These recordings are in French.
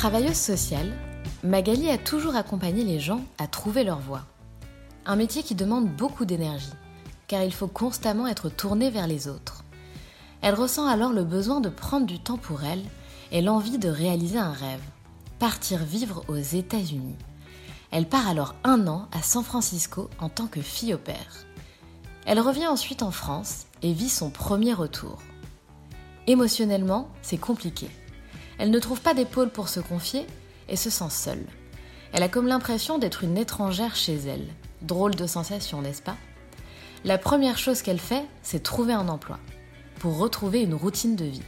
Travailleuse sociale, Magali a toujours accompagné les gens à trouver leur voie. Un métier qui demande beaucoup d'énergie, car il faut constamment être tourné vers les autres. Elle ressent alors le besoin de prendre du temps pour elle et l'envie de réaliser un rêve, partir vivre aux États-Unis. Elle part alors un an à San Francisco en tant que fille au père. Elle revient ensuite en France et vit son premier retour. Émotionnellement, c'est compliqué. Elle ne trouve pas d'épaule pour se confier et se sent seule. Elle a comme l'impression d'être une étrangère chez elle. Drôle de sensation, n'est-ce pas? La première chose qu'elle fait, c'est trouver un emploi, pour retrouver une routine de vie.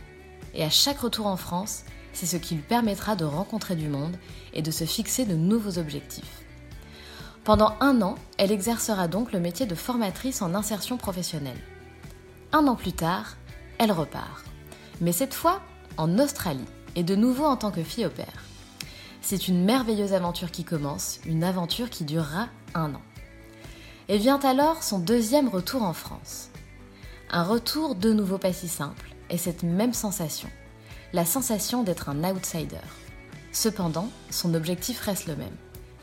Et à chaque retour en France, c'est ce qui lui permettra de rencontrer du monde et de se fixer de nouveaux objectifs. Pendant un an, elle exercera donc le métier de formatrice en insertion professionnelle. Un an plus tard, elle repart. Mais cette fois, en Australie et de nouveau en tant que fille au père. C'est une merveilleuse aventure qui commence, une aventure qui durera un an. Et vient alors son deuxième retour en France. Un retour de nouveau pas si simple, et cette même sensation, la sensation d'être un outsider. Cependant, son objectif reste le même,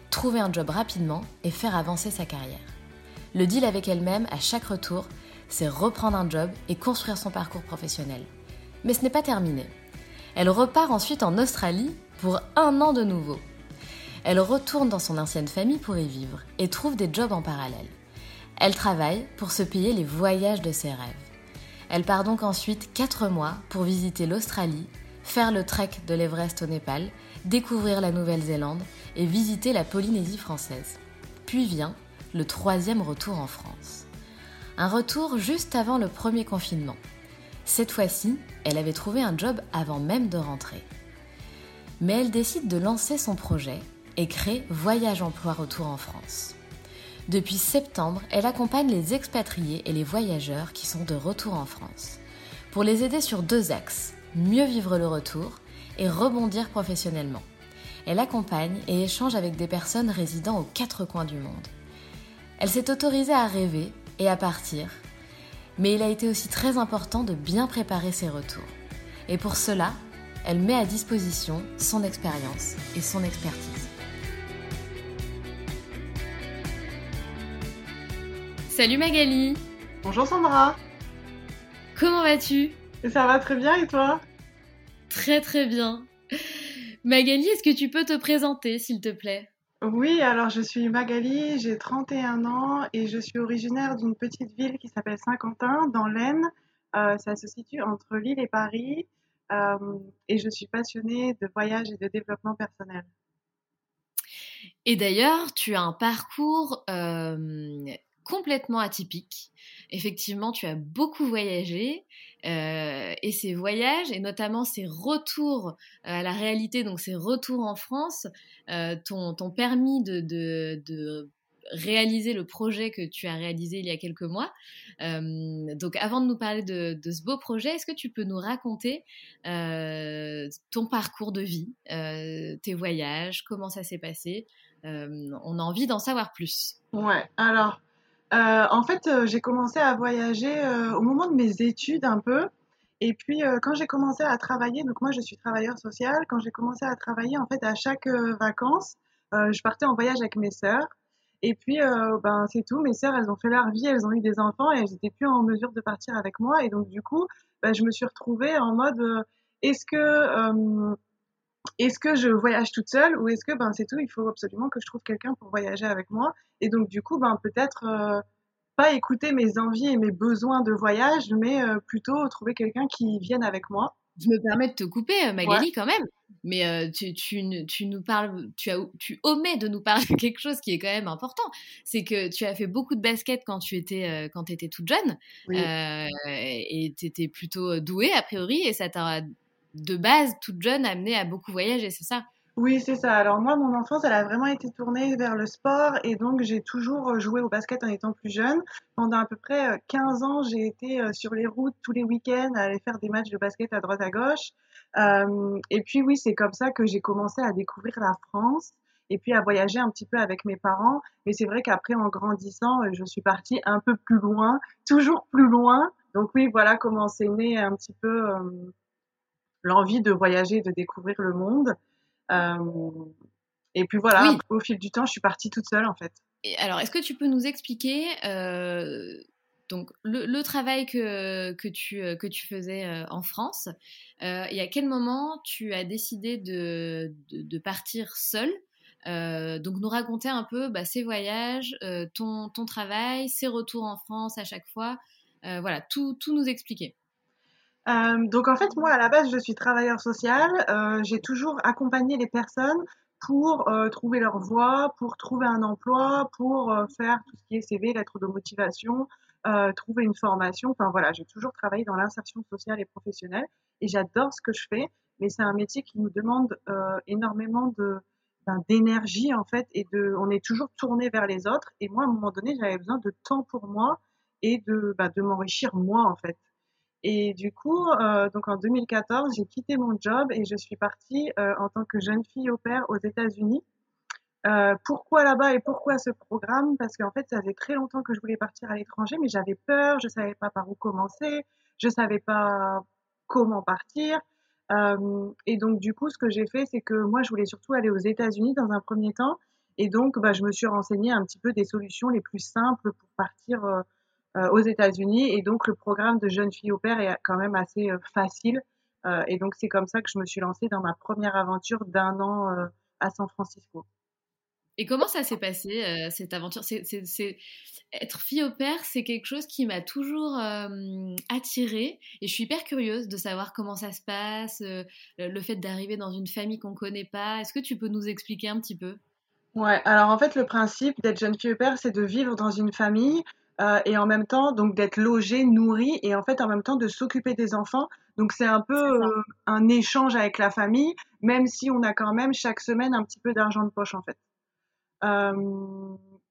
trouver un job rapidement et faire avancer sa carrière. Le deal avec elle-même à chaque retour, c'est reprendre un job et construire son parcours professionnel. Mais ce n'est pas terminé. Elle repart ensuite en Australie pour un an de nouveau. Elle retourne dans son ancienne famille pour y vivre et trouve des jobs en parallèle. Elle travaille pour se payer les voyages de ses rêves. Elle part donc ensuite 4 mois pour visiter l'Australie, faire le trek de l'Everest au Népal, découvrir la Nouvelle-Zélande et visiter la Polynésie française. Puis vient le troisième retour en France. Un retour juste avant le premier confinement. Cette fois-ci, elle avait trouvé un job avant même de rentrer. Mais elle décide de lancer son projet et crée Voyage Emploi Retour en France. Depuis septembre, elle accompagne les expatriés et les voyageurs qui sont de retour en France pour les aider sur deux axes, mieux vivre le retour et rebondir professionnellement. Elle accompagne et échange avec des personnes résidant aux quatre coins du monde. Elle s'est autorisée à rêver et à partir mais il a été aussi très important de bien préparer ses retours. Et pour cela, elle met à disposition son expérience et son expertise. Salut Magali Bonjour Sandra Comment vas-tu? Ça va très bien et toi? Très très bien. Magali, est-ce que tu peux te présenter s'il te plaît? Oui, alors je suis Magali, j'ai 31 ans et je suis originaire d'une petite ville qui s'appelle Saint-Quentin, dans l'Aisne. Euh, ça se situe entre Lille et Paris. Euh, et je suis passionnée de voyage et de développement personnel. Et d'ailleurs, tu as un parcours euh, complètement atypique. Effectivement, tu as beaucoup voyagé euh, et ces voyages, et notamment ces retours euh, à la réalité, donc ces retours en France, euh, t'ont permis de, réaliser le projet que tu as réalisé il y a quelques mois. donc avant de nous parler de, ce beau projet, est-ce que tu peux nous raconter ton parcours de vie, tes voyages, comment ça s'est passé? On a envie d'en savoir plus. Ouais, alors en fait j'ai commencé à voyager au moment de mes études un peu. Et puis, quand j'ai commencé à travailler, donc moi je suis travailleur social, quand j'ai commencé à travailler, en fait, à chaque vacances, je partais en voyage avec mes sœurs. Et puis, ben, c'est tout. Mes sœurs, elles ont fait leur vie, elles ont eu des enfants et elles n'étaient plus en mesure de partir avec moi. Et donc, du coup, ben, je me suis retrouvée en mode est-ce que, est-ce que je voyage toute seule ou est-ce que ben, c'est tout, il faut absolument que je trouve quelqu'un pour voyager avec moi. Et donc, du coup, ben, peut-être pas écouter mes envies et mes besoins de voyage, mais euh, plutôt trouver quelqu'un qui vienne avec moi. Je me permets de te couper, euh, Magali, quand même. Mais euh, tu, tu, tu, nous parles, tu, as, tu omets de nous parler de quelque chose qui est quand même important. C'est que tu as fait beaucoup de basket quand tu étais, quand étais toute jeune. et tu étais plutôt douée, a priori. Et ça t'a, de base, toute jeune, amené à beaucoup voyager, c'est ça? Oui, c'est ça. Alors moi, mon enfance, elle a vraiment été tournée vers le sport et donc j'ai toujours euh, joué au basket en étant plus jeune. Pendant à peu près 15 euh, ans, j'ai été euh, sur les routes tous les week-ends à aller faire des matchs de basket à droite à gauche. et puis oui, c'est comme ça que j'ai commencé à découvrir la France et puis à voyager un petit peu avec mes parents. Mais c'est vrai qu'après, en grandissant, je suis partie un peu plus loin, toujours plus loin. Donc oui, voilà comment c'est né un petit peu l'envie de voyager, de découvrir le monde. Euh, et puis voilà, au fil du temps, je suis partie toute seule en fait. Et alors, est-ce que tu peux nous expliquer euh, donc le, travail que, que, tu, que tu faisais en France et à quel moment tu as décidé de, de, partir seule donc nous raconter un peu bah, ces voyages, ton, ton travail, ces retours en France à chaque fois, voilà, tout, tout nous expliquer. Euh, donc en fait, moi à la base, je suis travailleur social. Euh, j'ai toujours accompagné les personnes pour euh, trouver leur voie, pour trouver un emploi, pour faire tout ce qui est CV, lettre de motivation, trouver une formation. Enfin voilà, j'ai toujours travaillé dans l'insertion sociale et professionnelle et j'adore ce que je fais. Mais c'est un métier qui nous demande énormément de ben, d'énergie en fait et de, on est toujours tourné vers les autres. Et moi, à un moment donné, j'avais besoin de temps pour moi et de, ben, de m'enrichir moi en fait. Et du coup, euh, donc en 2014, j'ai quitté mon job et je suis partie euh, en tant que jeune fille au père aux États-Unis. Euh, pourquoi là-bas et pourquoi ce programme? Parce qu'en fait, ça faisait très longtemps que je voulais partir à l'étranger, mais j'avais peur, je savais pas par où commencer, je savais pas comment partir. Euh, et donc, du coup, ce que j'ai fait, c'est que moi, je voulais surtout aller aux États-Unis dans un premier temps. Et donc, bah, je me suis renseignée un petit peu des solutions les plus simples pour partir euh, aux États-Unis. Et donc, le programme de jeune fille au père est quand même assez euh, facile. Euh, et donc, c'est comme ça que je me suis lancée dans ma première aventure d'un an à San Francisco. Et comment ça s'est passé, cette aventure? C'est, Être fille au père, c'est quelque chose qui m'a toujours attirée. Et je suis hyper curieuse de savoir comment ça se passe, le fait d'arriver dans une famille qu'on ne connaît pas. Est-ce que tu peux nous expliquer un petit peu? Ouais, alors en fait, le principe d'être jeune fille au père, c'est de vivre dans une famille euh, et en même temps donc d'être logé, nourri et en fait en même temps de s'occuper des enfants. Donc c'est un peu euh, un échange avec la famille, même si on a quand même chaque semaine un petit peu d'argent de poche en fait. Euh,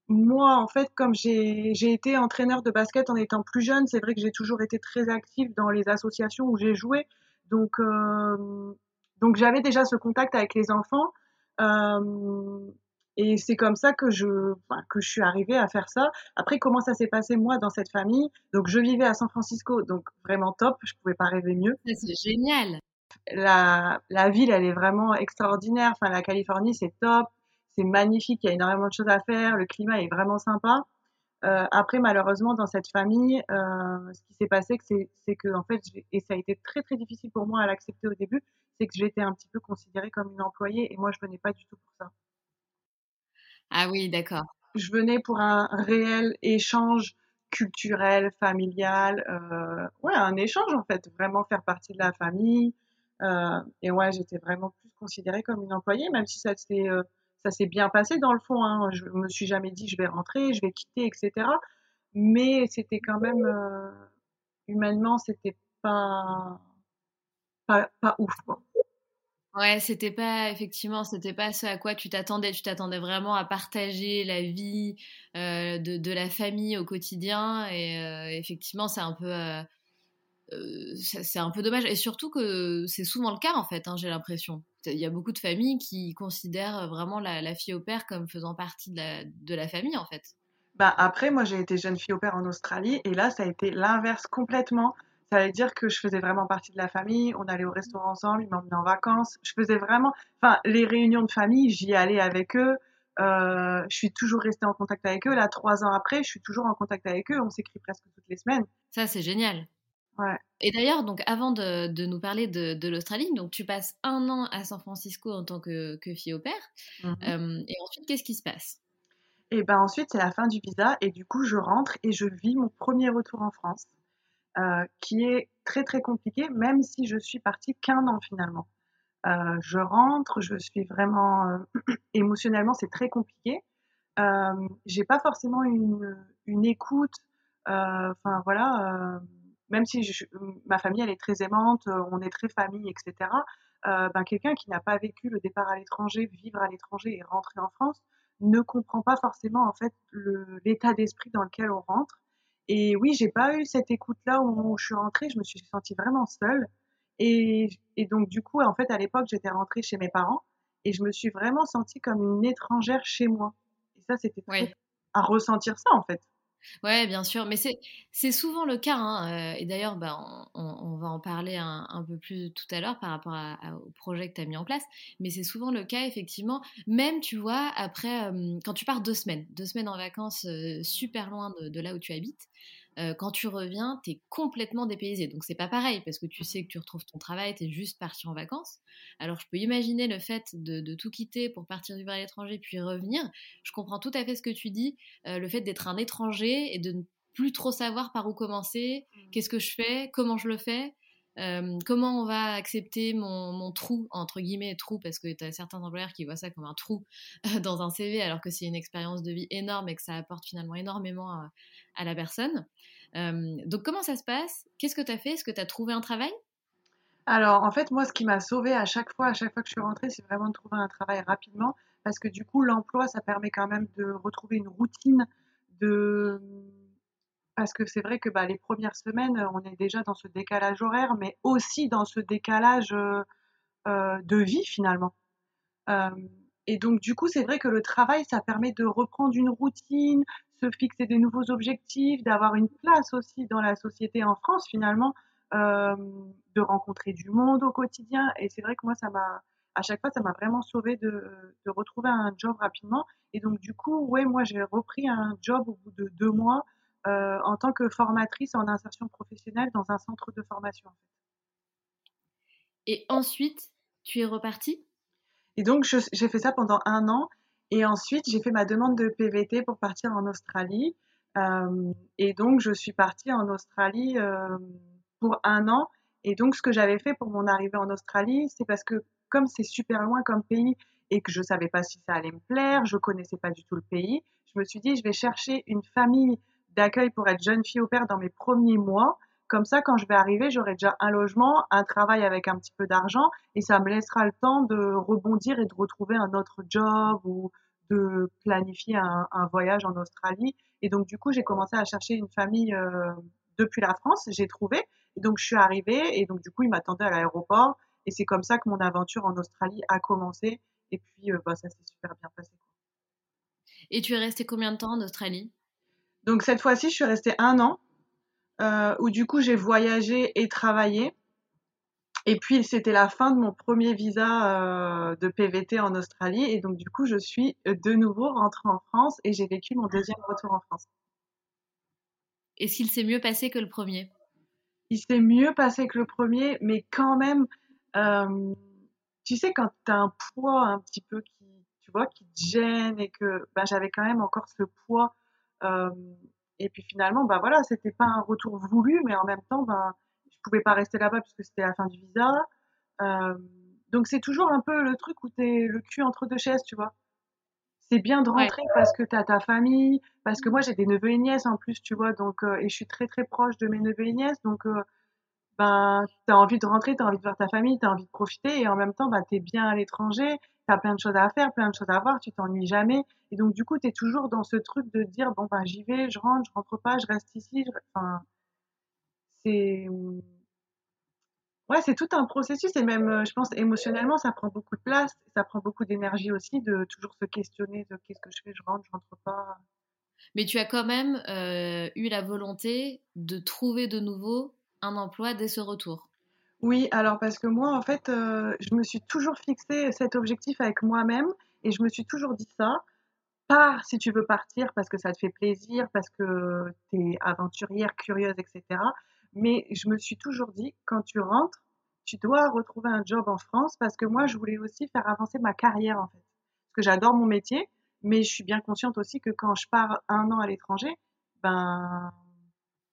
moi en fait comme j'ai été entraîneur de basket en étant plus jeune, c'est vrai que j'ai toujours été très active dans les associations où j'ai joué. Donc donc j'avais déjà ce contact avec les enfants. Et c'est comme ça que je, que je suis arrivée à faire ça. Après, comment ça s'est passé moi dans cette famille? Donc, je vivais à San Francisco, donc vraiment top. Je pouvais pas rêver mieux. C'est génial. La, la ville, elle est vraiment extraordinaire. Enfin, la Californie, c'est top. C'est magnifique. Il y a énormément de choses à faire. Le climat est vraiment sympa. Euh, après, malheureusement, dans cette famille, euh, ce qui s'est passé, c'est que, en fait, et ça a été très très difficile pour moi à l'accepter au début, c'est que j'étais un petit peu considérée comme une employée et moi, je venais pas du tout pour ça. Ah oui, d'accord. Je venais pour un réel échange culturel, familial, euh, ouais, un échange en fait, vraiment faire partie de la famille. Euh, et ouais, j'étais vraiment plus considérée comme une employée, même si ça s'est euh, ça bien passé dans le fond. Hein. Je me suis jamais dit je vais rentrer, je vais quitter, etc. Mais c'était quand même euh, humainement, c'était pas, pas pas ouf. Quoi. Ouais, c'était pas effectivement, c'était pas ce à quoi tu t'attendais. Tu t'attendais vraiment à partager la vie euh, de, la famille au quotidien, et euh, effectivement, c'est un peu, euh, c'est un peu dommage. Et surtout que c'est souvent le cas en fait. Hein, J'ai l'impression. Il y a beaucoup de familles qui considèrent vraiment la, la, fille au père comme faisant partie de la, de la famille en fait. Bah après, moi j'ai été jeune fille au père en Australie, et là ça a été l'inverse complètement. Ça veut dire que je faisais vraiment partie de la famille. On allait au restaurant ensemble, ils m'emmenaient en vacances. Je faisais vraiment, enfin, les réunions de famille, j'y allais avec eux. Euh, je suis toujours restée en contact avec eux. Là, trois ans après, je suis toujours en contact avec eux. On s'écrit presque toutes les semaines. Ça, c'est génial. Ouais. Et d'ailleurs, donc, avant de, de nous parler de, de l'Australie, donc tu passes un an à San Francisco en tant que, que fille au père. Mm -hmm. euh, et ensuite, qu'est-ce qui se passe? Et ben ensuite, c'est la fin du visa et du coup, je rentre et je vis mon premier retour en France. Euh, qui est très très compliqué, même si je suis partie qu'un an finalement. Euh, je rentre, je suis vraiment euh, émotionnellement, c'est très compliqué. Euh, j'ai pas forcément une, une écoute. Enfin voilà, même si je, ma famille elle est très aimante, on est très famille, etc. ben quelqu'un qui n'a pas vécu le départ à l'étranger, vivre à l'étranger et rentrer en France, ne comprend pas forcément en fait l'état d'esprit dans lequel on rentre. Et oui, j'ai pas eu cette écoute-là au moment où je suis rentrée. Je me suis sentie vraiment seule. Et, et donc, du coup, en fait, à l'époque, j'étais rentrée chez mes parents et je me suis vraiment sentie comme une étrangère chez moi. Et ça, c'était à ressentir ça, en fait. Ouais, bien sûr, mais c'est souvent le cas. Hein. Et d'ailleurs, bah, on, va en parler un, peu plus tout à l'heure par rapport au projet que tu as mis en place. Mais c'est souvent le cas, effectivement. Même, tu vois, après, euh, quand tu pars deux semaines, deux semaines en vacances euh, super loin de, là où tu habites, euh, quand tu reviens, tu es complètement dépaysé. Donc c'est pas pareil parce que tu sais que tu retrouves ton travail, tu es juste parti en vacances. Alors je peux imaginer le fait de, de tout quitter pour partir vivre à l'étranger puis revenir. Je comprends tout à fait ce que tu dis, euh, le fait d'être un étranger et de ne plus trop savoir par où commencer, mmh. qu'est-ce que je fais, comment je le fais? Euh, comment on va accepter mon, trou, entre guillemets, trou, parce que tu as certains employeurs qui voient ça comme un trou dans un CV, alors que c'est une expérience de vie énorme et que ça apporte finalement énormément à, à la personne. Euh, donc, comment ça se passe? Qu'est-ce que tu as fait? Est-ce que tu as trouvé un travail? Alors, en fait, moi, ce qui m'a sauvée à chaque fois, à chaque fois que je suis rentrée, c'est vraiment de trouver un travail rapidement, parce que du coup, l'emploi, ça permet quand même de retrouver une routine de parce que c'est vrai que bah, les premières semaines, on est déjà dans ce décalage horaire, mais aussi dans ce décalage euh, euh, de vie finalement. Euh, et donc du coup, c'est vrai que le travail, ça permet de reprendre une routine, se fixer des nouveaux objectifs, d'avoir une place aussi dans la société en France finalement, euh, de rencontrer du monde au quotidien. Et c'est vrai que moi, ça m'a, à chaque fois, ça m'a vraiment sauvé de, de retrouver un job rapidement. Et donc du coup, ouais, moi, j'ai repris un job au bout de deux mois euh, en tant que formatrice en insertion professionnelle dans un centre de formation. Et ensuite, tu es repartie? Et donc, j'ai fait ça pendant un an. Et ensuite, j'ai fait ma demande de PVT pour partir en Australie. Euh, et donc, je suis partie en Australie euh, pour un an. Et donc, ce que j'avais fait pour mon arrivée en Australie, c'est parce que comme c'est super loin comme pays et que je savais pas si ça allait me plaire, je connaissais pas du tout le pays, je me suis dit, je vais chercher une famille d'accueil pour être jeune fille au père dans mes premiers mois. Comme ça, quand je vais arriver, j'aurai déjà un logement, un travail avec un petit peu d'argent et ça me laissera le temps de rebondir et de retrouver un autre job ou de planifier un, voyage en Australie. Et donc, du coup, j'ai commencé à chercher une famille euh, depuis la France. J'ai trouvé. Et donc, je suis arrivée et donc, du coup, ils m'attendaient à l'aéroport. Et c'est comme ça que mon aventure en Australie a commencé. Et puis, euh, bah, ça s'est super bien passé. Et tu es restée combien de temps en Australie? Donc cette fois-ci, je suis restée un an, euh, où du coup j'ai voyagé et travaillé. Et puis c'était la fin de mon premier visa euh, de PVT en Australie, et donc du coup je suis de nouveau rentrée en France et j'ai vécu mon deuxième retour en France. Est-ce qu'il s'est mieux passé que le premier? Il s'est mieux passé que le premier, mais quand même, euh, tu sais, quand tu as un poids un petit peu qui, tu vois, qui te gêne et que ben, j'avais quand même encore ce poids euh, et puis finalement, bah voilà, c'était pas un retour voulu, mais en même temps, bah, je pouvais pas rester là-bas puisque c'était la fin du visa. Euh, donc c'est toujours un peu le truc où t'es le cul entre deux chaises, tu vois. C'est bien de rentrer ouais. parce que t'as ta famille, parce que moi j'ai des neveux et nièces en plus, tu vois, donc euh, et je suis très très proche de mes neveux et nièces, donc ben, tu as envie de rentrer, tu as envie de voir ta famille, tu as envie de profiter et en même temps, ben, tu es bien à l'étranger, tu as plein de choses à faire, plein de choses à voir, tu t'ennuies jamais. Et donc, du coup, tu es toujours dans ce truc de dire, bon, ben, j'y vais, je rentre, je rentre pas, je reste ici. Enfin, c'est. Ouais, c'est tout un processus et même, euh, je pense, émotionnellement, ça prend beaucoup de place, ça prend beaucoup d'énergie aussi de toujours se questionner de qu'est-ce que je fais, je rentre, je rentre pas. Mais tu as quand même euh, eu la volonté de trouver de nouveau un emploi dès ce retour. Oui, alors parce que moi, en fait, euh, je me suis toujours fixé cet objectif avec moi-même et je me suis toujours dit ça. Pars si tu veux partir parce que ça te fait plaisir, parce que tu es aventurière, curieuse, etc. Mais je me suis toujours dit, quand tu rentres, tu dois retrouver un job en France parce que moi, je voulais aussi faire avancer ma carrière, en fait. Parce que j'adore mon métier, mais je suis bien consciente aussi que quand je pars un an à l'étranger, ben,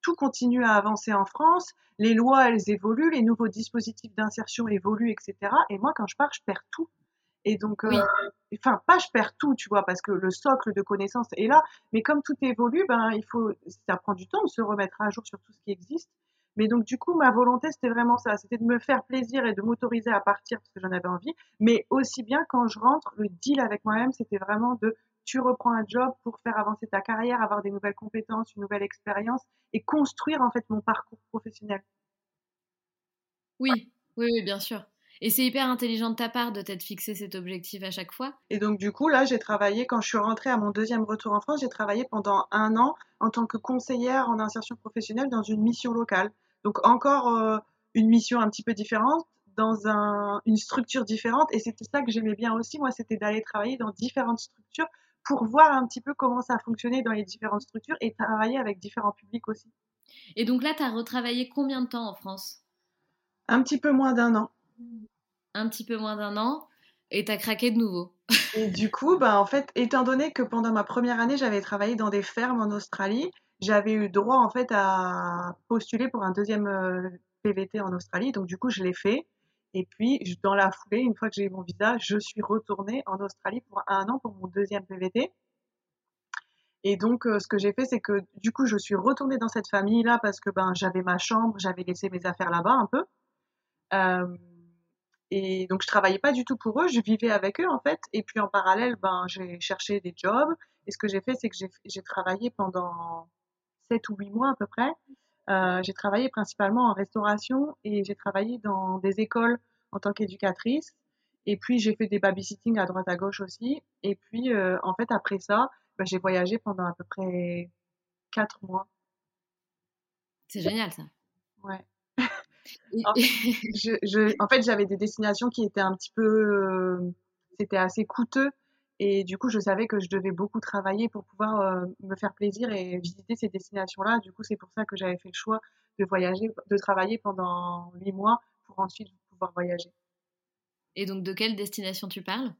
tout continue à avancer en France, les lois, elles évoluent, les nouveaux dispositifs d'insertion évoluent, etc. Et moi, quand je pars, je perds tout. Et donc, euh, enfin, pas je perds tout, tu vois, parce que le socle de connaissances est là, mais comme tout évolue, ben, il faut, ça prend du temps de se remettre à jour sur tout ce qui existe. Mais donc, du coup, ma volonté, c'était vraiment ça. C'était de me faire plaisir et de m'autoriser à partir parce que j'en avais envie. Mais aussi bien, quand je rentre, le deal avec moi-même, c'était vraiment de tu reprends un job pour faire avancer ta carrière, avoir des nouvelles compétences, une nouvelle expérience et construire en fait mon parcours professionnel. Oui, oui, bien sûr. Et c'est hyper intelligent de ta part de t'être fixé cet objectif à chaque fois. Et donc du coup, là, j'ai travaillé, quand je suis rentrée à mon deuxième retour en France, j'ai travaillé pendant un an en tant que conseillère en insertion professionnelle dans une mission locale. Donc encore euh, une mission un petit peu différente, dans un, une structure différente. Et c'était ça que j'aimais bien aussi, moi, c'était d'aller travailler dans différentes structures pour voir un petit peu comment ça fonctionnait dans les différentes structures et travailler avec différents publics aussi. Et donc là, tu as retravaillé combien de temps en France? Un petit peu moins d'un an. Un petit peu moins d'un an et tu as craqué de nouveau. et du coup, bah, en fait, étant donné que pendant ma première année, j'avais travaillé dans des fermes en Australie, j'avais eu droit en fait à postuler pour un deuxième euh, PVT en Australie. Donc du coup, je l'ai fait. Et puis, dans la foulée, une fois que j'ai eu mon visa, je suis retournée en Australie pour un an pour mon deuxième PVT. Et donc, euh, ce que j'ai fait, c'est que du coup, je suis retournée dans cette famille-là parce que ben, j'avais ma chambre, j'avais laissé mes affaires là-bas un peu. Euh, et donc, je travaillais pas du tout pour eux, je vivais avec eux en fait. Et puis, en parallèle, ben, j'ai cherché des jobs. Et ce que j'ai fait, c'est que j'ai travaillé pendant 7 ou 8 mois à peu près euh, j'ai travaillé principalement en restauration et j'ai travaillé dans des écoles en tant qu'éducatrice. Et puis j'ai fait des babysitting à droite à gauche aussi. Et puis euh, en fait après ça, bah, j'ai voyagé pendant à peu près quatre mois. C'est génial ça. Ouais. en, je, je, en fait j'avais des destinations qui étaient un petit peu, euh, c'était assez coûteux et du coup, je savais que je devais beaucoup travailler pour pouvoir euh, me faire plaisir et visiter ces destinations-là. Du coup, c'est pour ça que j'avais fait le choix de voyager, de travailler pendant huit mois pour ensuite pouvoir voyager. Et donc, de quelle destination tu parles?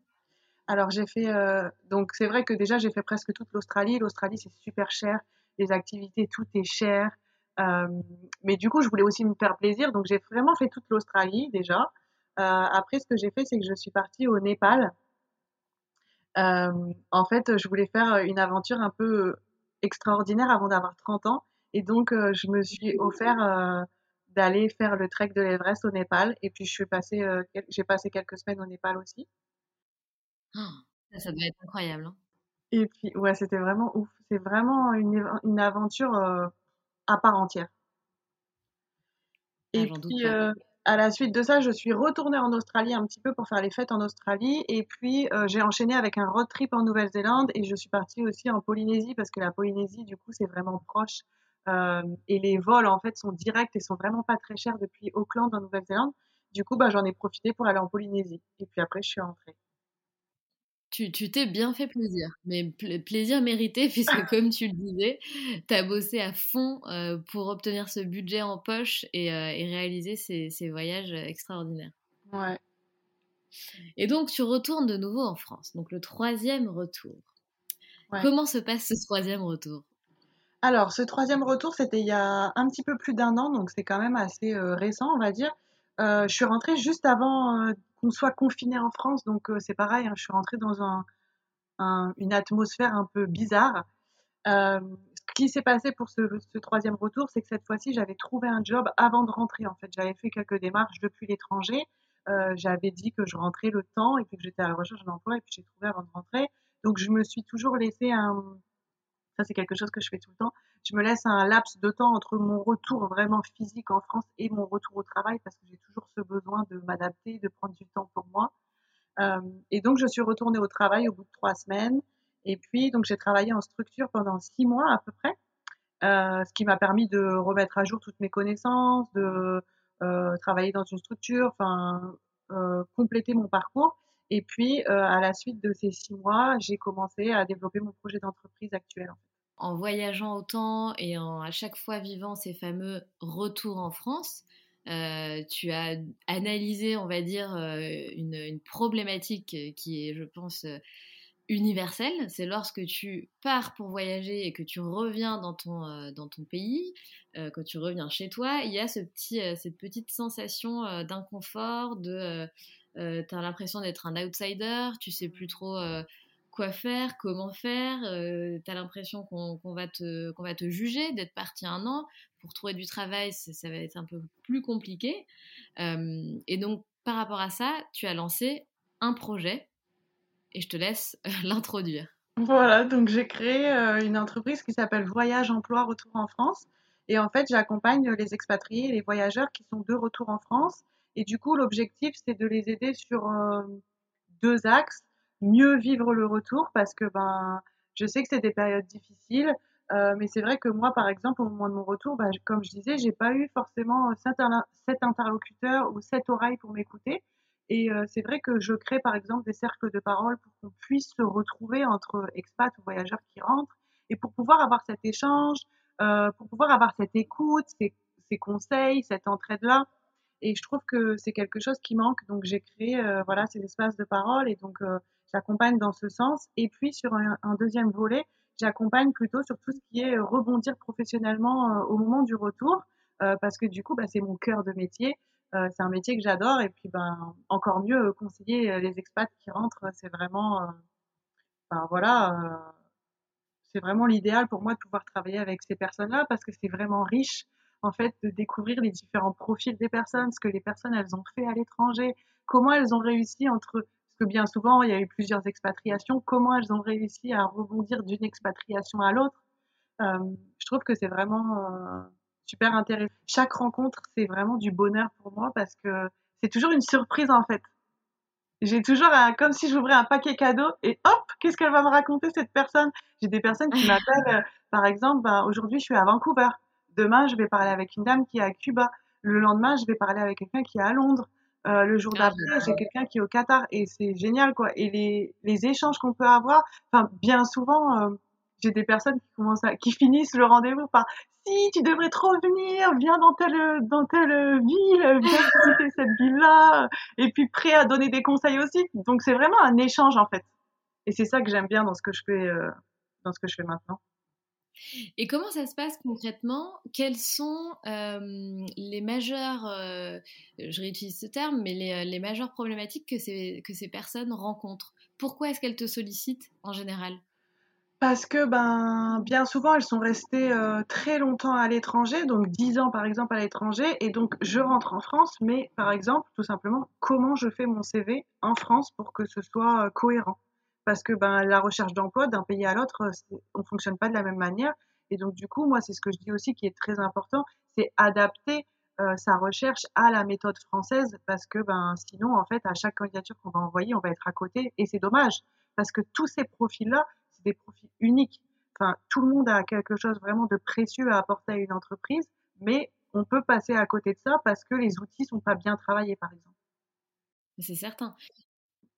Alors, j'ai fait. Euh, donc, c'est vrai que déjà, j'ai fait presque toute l'Australie. L'Australie, c'est super cher. Les activités, tout est cher. Euh, mais du coup, je voulais aussi me faire plaisir. Donc, j'ai vraiment fait toute l'Australie déjà. après, ce que j'ai fait, c'est que je suis partie au Népal. Euh, en fait, je voulais faire une aventure un peu extraordinaire avant d'avoir 30 ans. Et donc, euh, je me suis offert euh, d'aller faire le trek de l'Everest au Népal. Et puis, je suis passé, j'ai passé quelques semaines au Népal aussi. Oh, ça, devait être incroyable. Hein. Et puis, ouais, c'était vraiment ouf. C'est vraiment une, une aventure à part entière. Ah, Et puis, à la suite de ça, je suis retournée en Australie un petit peu pour faire les fêtes en Australie. Et puis, euh, j'ai enchaîné avec un road trip en Nouvelle-Zélande. Et je suis partie aussi en Polynésie parce que la Polynésie, du coup, c'est vraiment proche. Euh, et les vols, en fait, sont directs et sont vraiment pas très chers depuis Auckland en Nouvelle-Zélande. Du coup, bah, j'en ai profité pour aller en Polynésie. Et puis après, je suis rentrée tu t'es bien fait plaisir, mais plaisir mérité, puisque comme tu le disais, tu as bossé à fond euh, pour obtenir ce budget en poche et, euh, réaliser ces, voyages extraordinaires. Ouais. Et donc, tu retournes de nouveau en France, donc le troisième retour. Comment se passe ce troisième retour? Alors, ce troisième retour, c'était il y a un petit peu plus d'un an, donc c'est quand même assez euh, récent, on va dire. Je suis rentrée juste avant qu'on soit confiné en France. Donc euh, c'est pareil, hein, je suis rentrée dans un, une atmosphère un peu bizarre. Euh, qui s'est passé pour ce, ce troisième retour, c'est que cette fois-ci, j'avais trouvé un job avant de rentrer. En fait, j'avais fait quelques démarches depuis l'étranger. Euh, j'avais dit que je rentrais le temps et puis que j'étais à la recherche d'un emploi et puis j'ai trouvé avant de rentrer. Donc, je me suis toujours laissé un, ça c'est quelque chose que je fais tout le temps. Je me laisse un laps de temps entre mon retour vraiment physique en France et mon retour au travail parce que j'ai toujours ce besoin de m'adapter, de prendre du temps pour moi. Euh, et donc je suis retournée au travail au bout de trois semaines. Et puis donc j'ai travaillé en structure pendant six mois à peu près, euh, ce qui m'a permis de remettre à jour toutes mes connaissances, de euh, travailler dans une structure, enfin compléter mon parcours. Et puis, euh, à la suite de ces six mois, j'ai commencé à développer mon projet d'entreprise actuel. En voyageant autant et en à chaque fois vivant ces fameux retours en France, euh, tu as analysé, on va dire, euh, une, problématique qui est, je pense, universelle. C'est lorsque tu pars pour voyager et que tu reviens dans ton, dans ton pays, quand tu reviens chez toi, il y a ce petit, cette petite sensation d'inconfort, de euh, tu as l'impression d'être un outsider, tu sais plus trop euh, quoi faire, comment faire, euh, tu as l'impression qu'on qu va, te, va te juger d'être parti un an. Pour trouver du travail, ça va être un peu plus compliqué. Euh, et donc, par rapport à ça, tu as lancé un projet et je te laisse l'introduire. Voilà, donc j'ai créé euh, une entreprise qui s'appelle Voyage Emploi Retour en France. Et en fait, j'accompagne les expatriés et les voyageurs qui sont de retour en France et du coup, l'objectif, c'est de les aider sur euh, deux axes. Mieux vivre le retour parce que ben, je sais que c'est des périodes difficiles, euh, mais c'est vrai que moi, par exemple, au moment de mon retour, ben, comme je disais, j'ai pas eu forcément cet, cet interlocuteur ou cette oreille pour m'écouter. Et euh, c'est vrai que je crée, par exemple, des cercles de parole pour qu'on puisse se retrouver entre expats ou voyageurs qui rentrent et pour pouvoir avoir cet échange, euh, pour pouvoir avoir cette écoute, ces, ces conseils, cette entraide-là. Et je trouve que c'est quelque chose qui manque. Donc j'ai créé euh, voilà ces espaces de parole et donc euh, j'accompagne dans ce sens. Et puis sur un, deuxième volet, j'accompagne plutôt sur tout ce qui est rebondir professionnellement euh, au moment du retour, euh, parce que du coup bah, c'est mon cœur de métier. Euh, c'est un métier que j'adore et puis ben encore mieux conseiller les expats qui rentrent, c'est vraiment ben voilà c'est vraiment l'idéal pour moi de pouvoir travailler avec ces personnes-là parce que c'est vraiment riche en fait, de découvrir les différents profils des personnes, ce que les personnes elles ont fait à l'étranger, comment elles ont réussi entre, que bien souvent il y a eu plusieurs expatriations, comment elles ont réussi à rebondir d'une expatriation à l'autre. Euh, je trouve que c'est vraiment euh, super intéressant. Chaque rencontre, c'est vraiment du bonheur pour moi parce que c'est toujours une surprise en fait. J'ai toujours un, comme si j'ouvrais un paquet cadeau et hop, qu'est-ce qu'elle va me raconter cette personne? J'ai des personnes qui m'appellent, euh, par exemple, ben, aujourd'hui je suis à Vancouver. Demain, je vais parler avec une dame qui est à Cuba. Le lendemain, je vais parler avec quelqu'un qui est à Londres. Euh, le jour Ah, d'après, j'ai quelqu'un qui est au Qatar et c'est génial quoi. Et les, les échanges qu'on peut avoir, enfin bien souvent, euh, j'ai des personnes qui commencent à, qui finissent le rendez-vous par si tu devrais trop venir, viens dans telle dans telle ville, viens visiter cette ville-là, et puis prêt à donner des conseils aussi. Donc c'est vraiment un échange en fait. Et c'est ça que j'aime bien dans ce que je fais euh, dans ce que je fais maintenant. Et comment ça se passe concrètement? Quelles sont euh, les majeures, euh, mais les, les majeures problématiques que ces, personnes rencontrent? Pourquoi est-ce qu'elles te sollicitent en général? Parce que ben bien souvent elles sont restées euh, très longtemps à l'étranger, donc 10 ans par exemple à l'étranger, et donc je rentre en France, mais par exemple tout simplement comment je fais mon CV en France pour que ce soit euh, cohérent? Parce que ben la recherche d'emploi d'un pays à l'autre, euh, on fonctionne pas de la même manière, et donc du coup moi c'est ce que je dis aussi qui est très important, c'est adapter euh, sa recherche à la méthode française, parce que ben sinon en fait à chaque candidature qu'on va envoyer, on va être à côté, et c'est dommage, parce que tous ces profils-là c'est des profils uniques. Enfin, tout le monde a quelque chose vraiment de précieux à apporter à une entreprise, mais on peut passer à côté de ça parce que les outils sont pas bien travaillés, par exemple. C'est certain.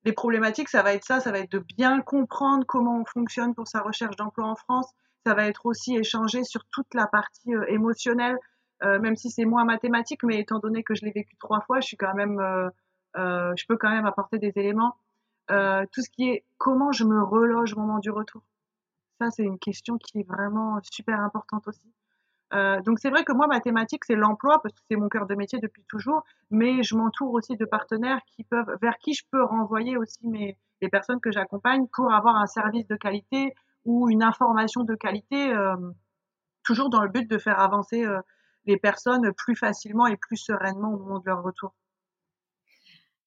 Les problématiques, ça va être ça, ça va être de bien comprendre comment on fonctionne pour sa recherche d'emploi en France. Ça va être aussi échanger sur toute la partie euh, émotionnelle, euh, même si c'est moins mathématique, mais étant donné que je l'ai vécu trois fois, je suis quand même, euh, je peux quand même apporter des éléments. Tout ce qui est comment je me reloge au moment du retour. Ça, c'est une question qui est vraiment super importante aussi. Euh, donc c'est vrai que moi, ma thématique, c'est l'emploi, parce que c'est mon cœur de métier depuis toujours, mais je m'entoure aussi de partenaires qui peuvent, vers qui je peux renvoyer aussi mes, les personnes que j'accompagne pour avoir un service de qualité ou une information de qualité. Euh, toujours dans le but de faire avancer les personnes plus facilement et plus sereinement au moment de leur retour.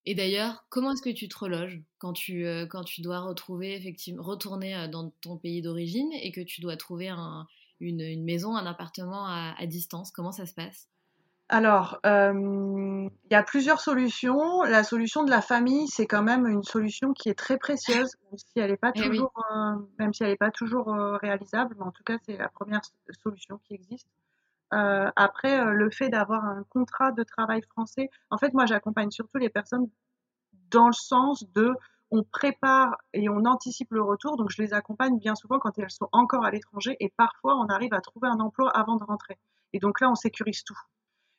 Et d'ailleurs, comment est-ce que tu te reloges quand tu, quand tu dois retrouver, effectivement, retourner dans ton pays d'origine et que tu dois trouver un, une, une, maison, un appartement à, à, distance? Comment ça se passe? Alors, il y a plusieurs solutions. La solution de la famille, c'est quand même une solution qui est très précieuse, même si elle n'est pas eh si n'est pas toujours réalisable, mais en tout cas, c'est la première solution qui existe. Euh, après, le fait d'avoir un contrat de travail français, en fait, moi, j'accompagne surtout les personnes dans le sens de on prépare et on anticipe le retour. Donc, je les accompagne bien souvent quand elles sont encore à l'étranger et parfois, on arrive à trouver un emploi avant de rentrer. Et donc là, on sécurise tout.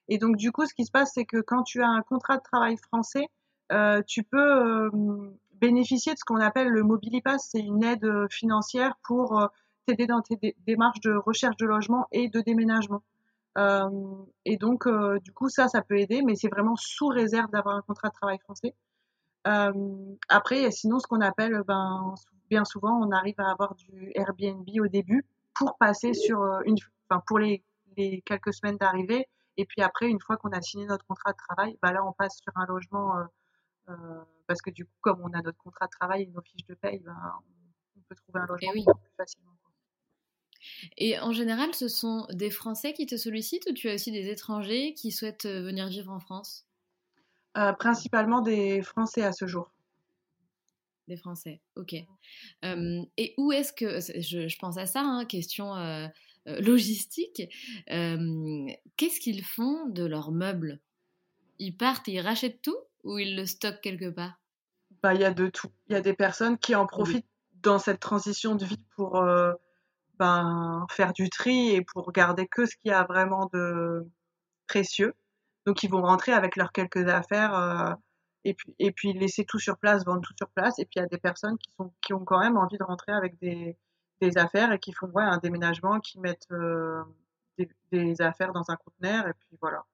Et donc, du coup, ce qui se passe, c'est que quand tu as un contrat de travail français, euh, tu peux euh, bénéficier de ce qu'on appelle le Mobilipass. C'est une aide euh, financière pour t'aider dans tes démarches de recherche de logement et de déménagement. et donc, du coup, ça, ça peut aider, mais c'est vraiment sous réserve d'avoir un contrat de travail français. Après, sinon, ce qu'on appelle, ben, bien souvent, on arrive à avoir du Airbnb au début pour passer sur une, enfin, pour les, les quelques semaines d'arrivée. Et puis après, une fois qu'on a signé notre contrat de travail, bah là, on passe sur un logement euh, euh, parce que du coup, comme on a notre contrat de travail et nos fiches de paye, ben, on peut trouver un logement plus facilement. Et en général, ce sont des Français qui te sollicitent ou tu as aussi des étrangers qui souhaitent euh, venir vivre en France? Principalement des Français à ce jour. Des Français, ok. et où est-ce que, je, pense à ça, hein, question euh, logistique, qu'est-ce qu'ils font de leurs meubles? Ils partent et ils rachètent tout ou ils le stockent quelque part? Bah, Il y a de tout. Il y a des personnes qui en profitent dans cette transition de vie pour euh, ben, faire du tri et pour garder que ce qu'il y a vraiment de précieux. Donc ils vont rentrer avec leurs quelques affaires euh, et, puis, et puis laisser tout sur place, vendre tout sur place. Et puis il y a des personnes qui, sont, qui ont quand même envie de rentrer avec des, des affaires et qui font un déménagement, qui mettent euh, des, affaires dans un conteneur et puis voilà.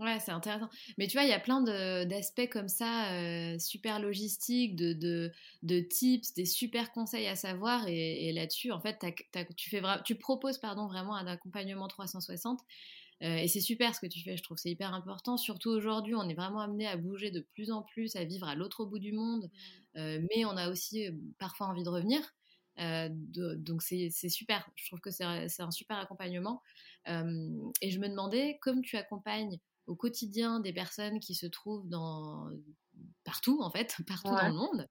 Ouais, c'est intéressant. Mais tu vois, il y a plein d'aspects comme ça, euh, super logistiques, de, de, de, tips, des super conseils à savoir. Et, là-dessus, en fait, tu, fais tu proposes pardon, vraiment un accompagnement 360. Euh, et c'est super ce que tu fais, je trouve c'est hyper important. Surtout aujourd'hui, on est vraiment amené à bouger de plus en plus, à vivre à l'autre bout du monde. Mmh. mais on a aussi parfois envie de revenir. Euh, donc c'est super, je trouve que c'est un super accompagnement. Euh, et je me demandais, comme tu accompagnes au quotidien des personnes qui se trouvent dans, partout en fait, partout dans le monde,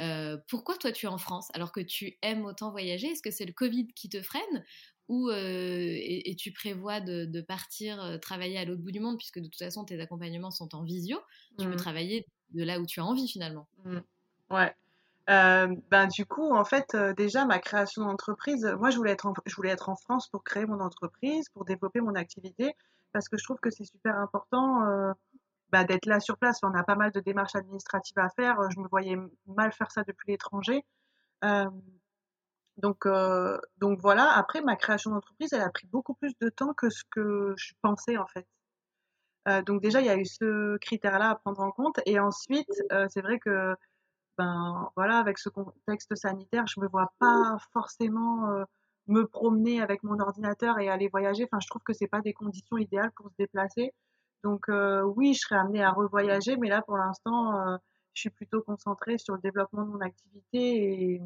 euh, pourquoi toi tu es en France alors que tu aimes autant voyager? Est-ce que c'est le Covid qui te freine ou et, tu prévois de, partir travailler à l'autre bout du monde puisque de toute façon tes accompagnements sont en visio Tu peux mmh. travailler de là où tu as envie finalement. Mmh. Ouais, euh, ben du coup, en fait, euh, déjà ma création d'entreprise, moi je voulais être en, je voulais être en France pour créer mon entreprise, pour développer mon activité, parce que je trouve que c'est super important euh, bah, d'être là sur place. On a pas mal de démarches administratives à faire. Je me voyais mal faire ça depuis l'étranger. Donc, donc voilà. Après, ma création d'entreprise, elle a pris beaucoup plus de temps que ce que je pensais en fait. donc déjà, il y a eu ce critère-là à prendre en compte. Et ensuite, c'est vrai que ben voilà, avec ce contexte sanitaire, je me vois pas forcément euh, me promener avec mon ordinateur et aller voyager. Enfin, je trouve que c'est pas des conditions idéales pour se déplacer. Donc euh, oui, je serais amenée à revoyager, mais là pour l'instant, euh, je suis plutôt concentrée sur le développement de mon activité et,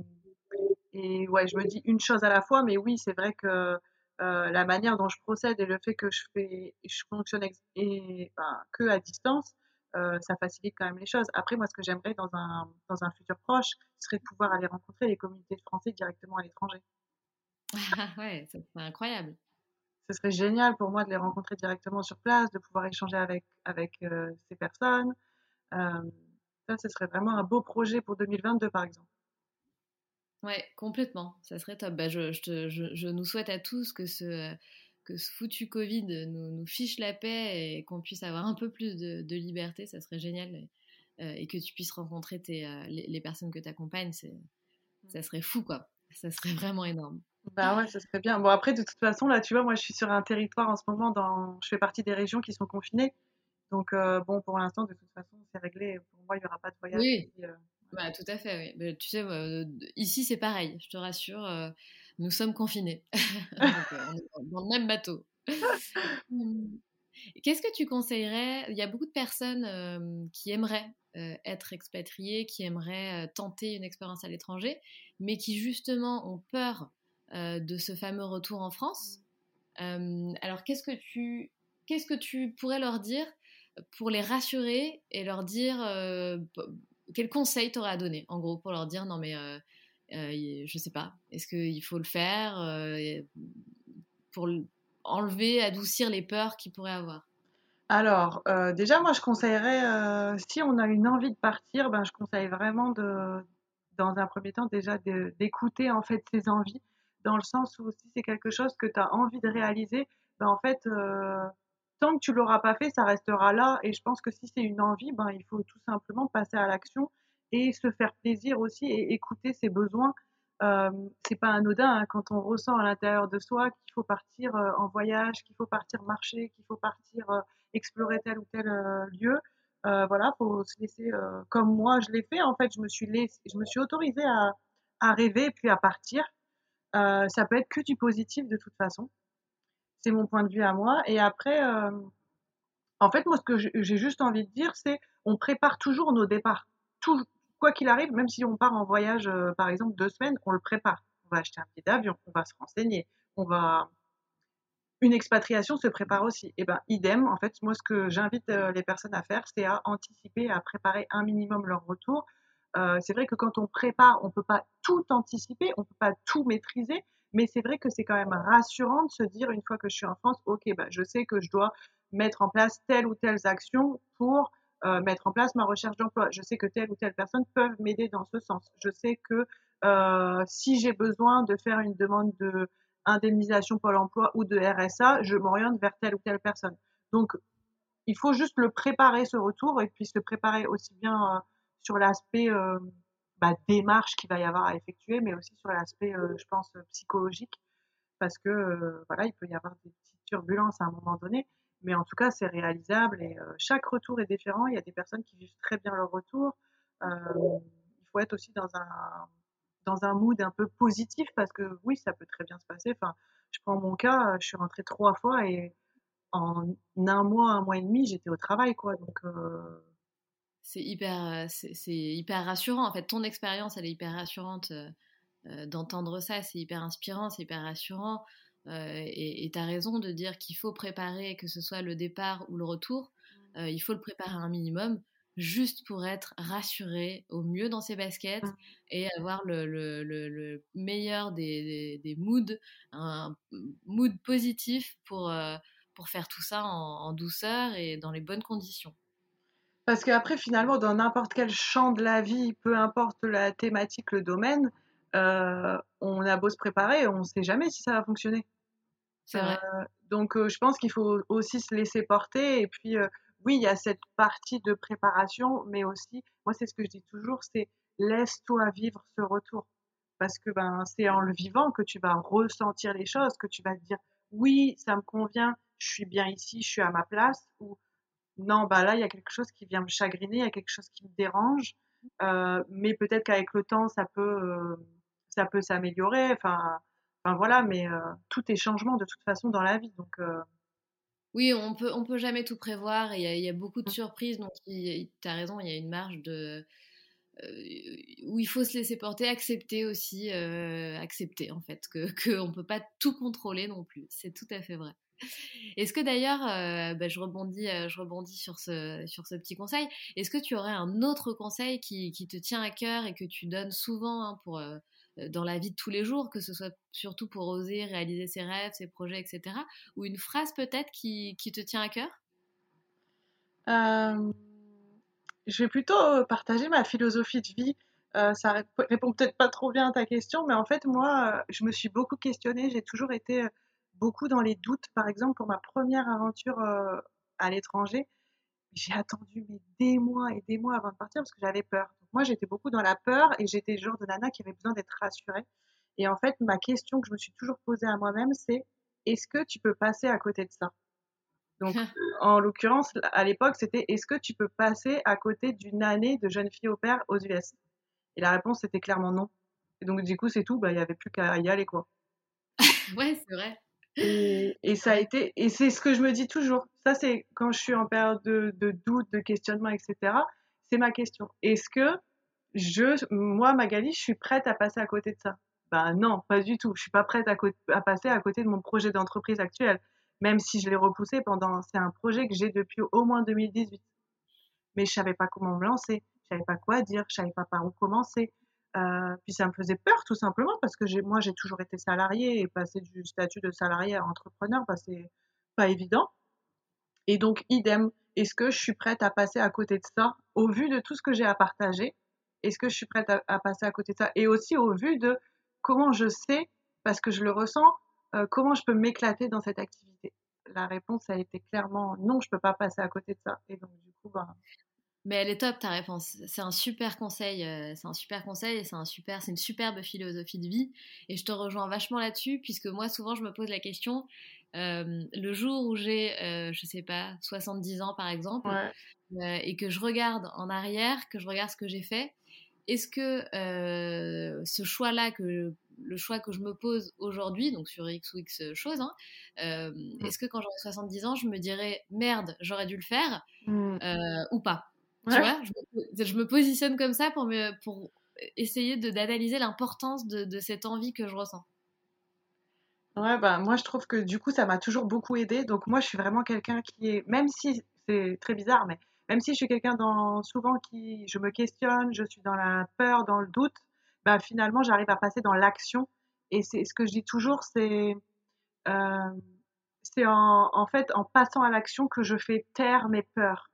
et ouais, je me dis une chose à la fois. Mais oui, c'est vrai que la manière dont je procède et le fait que je fais, je fonctionne et, que à distance, euh, ça facilite quand même les choses. Après, moi, ce que j'aimerais dans un, dans un futur proche, serait de pouvoir aller rencontrer les communautés de Français directement à l'étranger. ouais, c'est incroyable. Ce serait génial pour moi de les rencontrer directement sur place, de pouvoir échanger avec, avec euh, ces personnes. Euh, ça, ce serait vraiment un beau projet pour 2022, par exemple. Ouais, complètement. Ça serait top. Bah, je, je, je, je, nous souhaite à tous que ce, que ce foutu Covid nous, nous fiche la paix et qu'on puisse avoir un peu plus de, liberté, ça serait génial. Euh, et, que tu puisses rencontrer tes, euh, les, personnes que tu accompagnes, ça serait fou, quoi. Ça serait vraiment énorme. Bah ouais, ça serait bien. Bon, après, de toute façon, là, tu vois, moi, je suis sur un territoire en ce moment, dans... je fais partie des régions qui sont confinées. Donc, euh, bon, pour l'instant, de toute façon, c'est réglé. Pour moi, il n'y aura pas de voyage. Oui, bah, tout à fait, oui. tu sais, ici, c'est pareil, je te rassure nous sommes confinés. Donc, on est dans le même bateau. Qu'est-ce que tu conseillerais? Il y a beaucoup de personnes qui aimeraient être expatriées, qui aimeraient tenter une expérience à l'étranger, mais qui justement ont peur de ce fameux retour en France. alors qu'est-ce que tu qu'est-ce que tu pourrais leur dire pour les rassurer et leur dire quel conseil tu aurais à donner en gros pour leur dire non mais je sais pas est-ce qu'il faut le faire pour enlever, adoucir les peurs qu'ils pourraient avoir? Alors, euh, déjà, moi, je conseillerais, euh, si on a une envie de partir, ben, je conseille vraiment de, dans un premier temps, déjà d'écouter en fait ses envies, dans le sens où si c'est quelque chose que tu as envie de réaliser, ben, en fait, euh, tant que tu l'auras pas fait, ça restera là. Et je pense que si c'est une envie, ben, il faut tout simplement passer à l'action et se faire plaisir aussi et écouter ses besoins euh, c'est pas anodin hein, quand on ressent à l'intérieur de soi qu'il faut partir euh, en voyage, qu'il faut partir marcher, qu'il faut partir euh, explorer tel ou tel euh, lieu. voilà, faut se laisser comme moi je l'ai fait. En fait, je me suis je me suis autorisée à, à rêver et puis à partir. ça peut être que du positif de toute façon. C'est mon point de vue à moi. Et après, en fait, moi, ce que j'ai juste envie de dire, c'est on prépare toujours nos départs. Quoi qu'il arrive, même si on part en voyage, euh, par exemple, deux semaines, on le prépare. On va acheter un billet d'avion, on va se renseigner, on va. Une expatriation se prépare aussi. Et eh ben, idem. En fait, moi, ce que j'invite euh, les personnes à faire, c'est à anticiper, à préparer un minimum leur retour. Euh, c'est vrai que quand on prépare, on peut pas tout anticiper, on peut pas tout maîtriser, mais c'est vrai que c'est quand même rassurant de se dire une fois que je suis en France, ok, ben, je sais que je dois mettre en place telle ou telle action pour euh, mettre en place ma recherche d'emploi. Je sais que telle ou telle personne peuvent m'aider dans ce sens. Je sais que euh, si j'ai besoin de faire une demande de indemnisation Pôle emploi ou de RSA, je m'oriente vers telle ou telle personne. Donc, il faut juste le préparer ce retour et puis se préparer aussi bien euh, sur l'aspect euh, bah, démarche qu'il va y avoir à effectuer, mais aussi sur l'aspect, euh, je pense, psychologique, parce que voilà, il peut y avoir des petites turbulences à un moment donné. Mais en tout cas, c'est réalisable et euh, chaque retour est différent. Il y a des personnes qui vivent très bien leur retour. Euh, il faut être aussi dans un, dans un mood un peu positif parce que oui, ça peut très bien se passer. Enfin, je prends mon cas, je suis rentrée trois fois et en un mois, un mois et demi, j'étais au travail, quoi. Donc, euh... c'est hyper, c'est hyper rassurant. En fait, ton expérience, elle est hyper rassurante euh, d'entendre ça. C'est hyper inspirant, c'est hyper rassurant. Euh, et tu as raison de dire qu'il faut préparer, que ce soit le départ ou le retour, euh, il faut le préparer un minimum juste pour être rassuré au mieux dans ses baskets et avoir le, le, le, meilleur des, des, moods, un mood positif pour, euh, pour faire tout ça en, douceur et dans les bonnes conditions. Parce qu'après, finalement, dans n'importe quel champ de la vie, peu importe la thématique, le domaine, on a beau se préparer, on ne sait jamais si ça va fonctionner. Euh, donc, euh, je pense qu'il faut aussi se laisser porter. Et puis, euh, oui, il y a cette partie de préparation, mais aussi, moi, c'est ce que je dis toujours, c'est laisse-toi vivre ce retour. Parce que ben, c'est en le vivant que tu vas ressentir les choses, que tu vas te dire, oui, ça me convient, je suis bien ici, je suis à ma place, ou non, bah là, il y a quelque chose qui vient me chagriner, il y a quelque chose qui me dérange, mais peut-être qu'avec le temps, ça peut, ça peut s'améliorer. Enfin, voilà, mais euh, tout est changement de toute façon dans la vie. Donc, euh. Oui, on peut, on peut jamais tout prévoir. Il y, a beaucoup de mmh. surprises. Donc, tu as raison, il y a une marge de. Euh, où il faut se laisser porter, accepter aussi, accepter en fait, qu'on que ne peut pas tout contrôler non plus. C'est tout à fait vrai. Est-ce que d'ailleurs, bah, je, rebondis, je rebondis sur ce, petit conseil, est-ce que tu aurais un autre conseil qui, te tient à cœur et que tu donnes souvent hein, euh, dans la vie de tous les jours, que ce soit surtout pour oser réaliser ses rêves, ses projets, etc. Ou une phrase peut-être qui, te tient à cœur? Euh, Je vais plutôt euh, partager ma philosophie de vie. ça répond peut-être pas trop bien à ta question, mais en fait, moi, je me suis beaucoup questionnée. J'ai toujours été beaucoup dans les doutes. Par exemple, pour ma première aventure à l'étranger, j'ai attendu des mois et des mois avant de partir parce que j'avais peur. moi, j'étais beaucoup dans la peur et j'étais le genre de nana qui avait besoin d'être rassurée. Et en fait, ma question que je me suis toujours posée à moi-même, c'est est-ce que tu peux passer à côté de ça? Donc, en l'occurrence, à l'époque, c'était est-ce que tu peux passer à côté d'une année de jeune fille au père aux US Et la réponse était clairement non. Et donc, du coup, c'est tout, bah, il n'y avait plus qu'à y aller, quoi. Ouais, c'est vrai. Et, ça a été, et c'est ce que je me dis toujours. Ça, c'est quand je suis en période de, doute, de questionnement, etc. C'est ma question. Est-ce que je, moi, Magali, je suis prête à passer à côté de ça? Ben non, pas du tout. Je suis pas prête à, à passer à côté de mon projet d'entreprise actuel, même si je l'ai repoussé pendant. C'est un projet que j'ai depuis au moins 2018. Mais je savais pas comment me lancer, je savais pas quoi dire, je savais pas par où commencer. Euh, puis ça me faisait peur tout simplement parce que moi j'ai toujours été salarié et passer du statut de salarié à entrepreneur, bah, c'est pas évident. Et donc idem, est-ce que je suis prête à passer à côté de ça au vu de tout ce que j'ai à partager? Est-ce que je suis prête à, passer à côté de ça? Et aussi au vu de comment je sais, parce que je le ressens, euh, comment je peux m'éclater dans cette activité? La réponse a été clairement non, je peux pas passer à côté de ça. Et donc du coup, bah, mais elle est top ta réponse. C'est un super conseil. Euh, c'est un super conseil et c'est un super, c'est une superbe philosophie de vie. Et je te rejoins vachement là-dessus puisque moi souvent je me pose la question. Euh, le jour où j'ai, euh, je sais pas, 70 ans par exemple, et que je regarde en arrière, que je regarde ce que j'ai fait, est-ce que ce choix-là, que le choix que je me pose aujourd'hui, donc sur X ou X choses, hein, mmh. est-ce que quand j'aurai 70 ans, je me dirais merde, j'aurais dû le faire mmh. ou pas? Tu vois, je me, positionne comme ça pour, me, pour essayer d'analyser l'importance de, de, cette envie que je ressens. Ouais, bah, moi je trouve que du coup ça m'a toujours beaucoup aidé. Donc moi je suis vraiment quelqu'un qui est, même si c'est très bizarre, mais même si je suis quelqu'un dans souvent qui, je me questionne, je suis dans la peur, dans le doute, bah, finalement j'arrive à passer dans l'action. Et c'est ce que je dis toujours, c'est euh, c'est en, en, fait en passant à l'action que je fais taire mes peurs.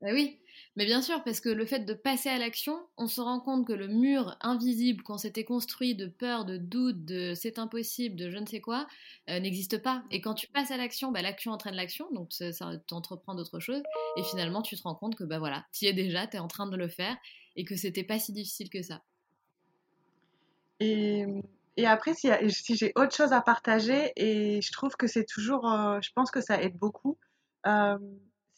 Bah oui, mais bien sûr, parce que le fait de passer à l'action, on se rend compte que le mur invisible qu'on s'était construit de peur, de doute, de c'est impossible, de je ne sais quoi, euh, n'existe pas. Et quand tu passes à l'action, bah, l'action entraîne l'action, donc ça, t'entreprend d'autres choses. Et finalement, tu te rends compte que bah voilà, tu y es déjà, tu es en train de le faire, et que c'était pas si difficile que ça. Et, après, si, j'ai autre chose à partager, et je trouve que c'est toujours, euh, je pense que ça aide beaucoup. Euh,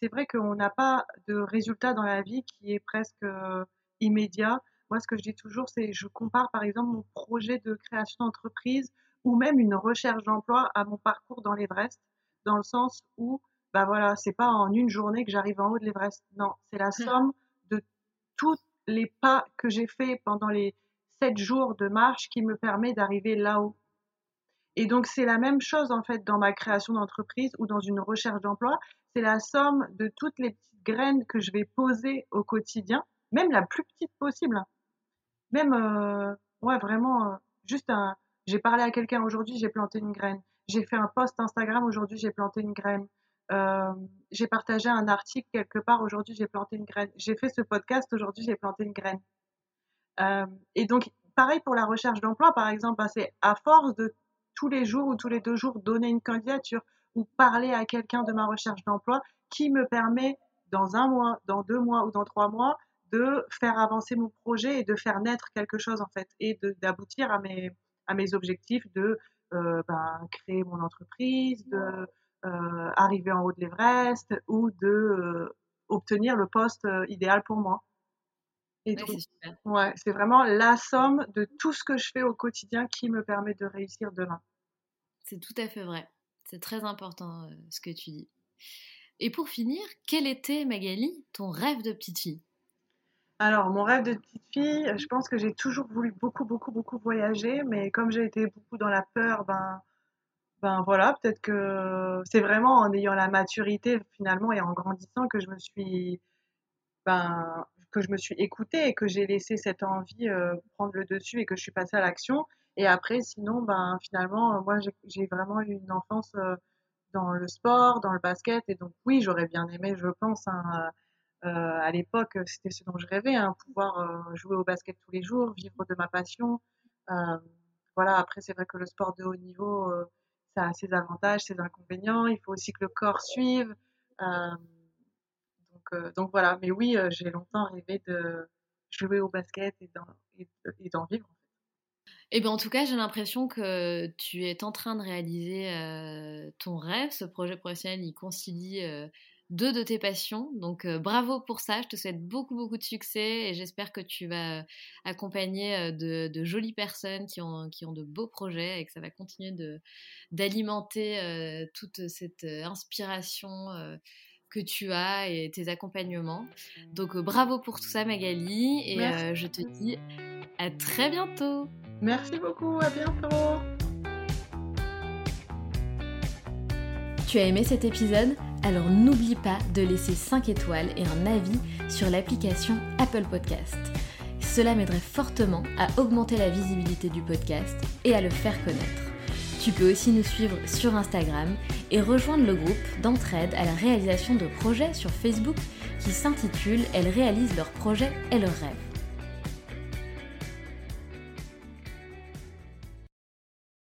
c'est vrai qu'on n'a pas de résultat dans la vie qui est presque euh, immédiat. Moi, ce que je dis toujours, c'est je compare par exemple mon projet de création d'entreprise ou même une recherche d'emploi à mon parcours dans l'Everest, dans le sens où, bah voilà, c'est pas en une journée que j'arrive en haut de l'Everest. Non, c'est la mmh. somme de tous les pas que j'ai fait pendant les sept jours de marche qui me permet d'arriver là-haut. Et donc, c'est la même chose, en fait, dans ma création d'entreprise ou dans une recherche d'emploi c'est la somme de toutes les petites graines que je vais poser au quotidien, même la plus petite possible. Hein. Même, euh, ouais, vraiment, euh, juste un. J'ai parlé à quelqu'un aujourd'hui, j'ai planté une graine. J'ai fait un post Instagram aujourd'hui, j'ai planté une graine. Euh, j'ai partagé un article quelque part aujourd'hui, j'ai planté une graine. J'ai fait ce podcast aujourd'hui, j'ai planté une graine. et donc, pareil pour la recherche d'emploi, par exemple, bah, c'est à force de tous les jours ou tous les deux jours donner une candidature, ou parler à quelqu'un de ma recherche d'emploi qui me permet dans un mois, dans deux mois ou dans trois mois de faire avancer mon projet et de faire naître quelque chose en fait et d'aboutir à mes, à mes objectifs de euh, ben, créer mon entreprise, de euh, arriver en haut de l'Everest ou de euh, obtenir le poste idéal pour moi. Et ouais, c'est vraiment la somme de tout ce que je fais au quotidien qui me permet de réussir demain. C'est tout à fait vrai. C'est très important euh, ce que tu dis. Et pour finir, quel était, Magali, ton rêve de petite fille? Alors, mon rêve de petite fille, je pense que j'ai toujours voulu beaucoup, beaucoup, beaucoup voyager, mais comme j'ai été beaucoup dans la peur, ben, ben voilà, peut-être que c'est vraiment en ayant la maturité finalement et en grandissant que je me suis, ben, que écoutée et que j'ai laissé cette envie euh, prendre le dessus et que je suis passée à l'action. Et après, sinon, ben, finalement, euh, moi, j'ai vraiment eu une enfance euh, dans le sport, dans le basket. Et donc, oui, j'aurais bien aimé, je pense, hein, euh, à l'époque, c'était ce dont je rêvais, hein, pouvoir jouer au basket tous les jours, vivre de ma passion. voilà, après, c'est vrai que le sport de haut niveau, ça a ses avantages, ses inconvénients. Il faut aussi que le corps suive. donc, donc voilà, mais oui, j'ai longtemps rêvé de jouer au basket et d'en vivre. Eh bien, en tout cas, j'ai l'impression que tu es en train de réaliser euh, ton rêve. Ce projet professionnel, il concilie euh, deux de tes passions. Donc bravo pour ça, je te souhaite beaucoup beaucoup de succès et j'espère que tu vas accompagner de, jolies personnes qui ont, qui ont de beaux projets et que ça va continuer d'alimenter toute cette inspiration que tu as et tes accompagnements. Donc bravo pour tout ça Magali et je te dis à très bientôt. Merci beaucoup, à bientôt. Tu as aimé cet épisode? Alors n'oublie pas de laisser 5 étoiles et un avis sur l'application Apple Podcast. Cela m'aiderait fortement à augmenter la visibilité du podcast et à le faire connaître. Tu peux aussi nous suivre sur Instagram et rejoindre le groupe d'entraide à la réalisation de projets sur Facebook qui s'intitule Elles réalisent leurs projets et leurs rêves.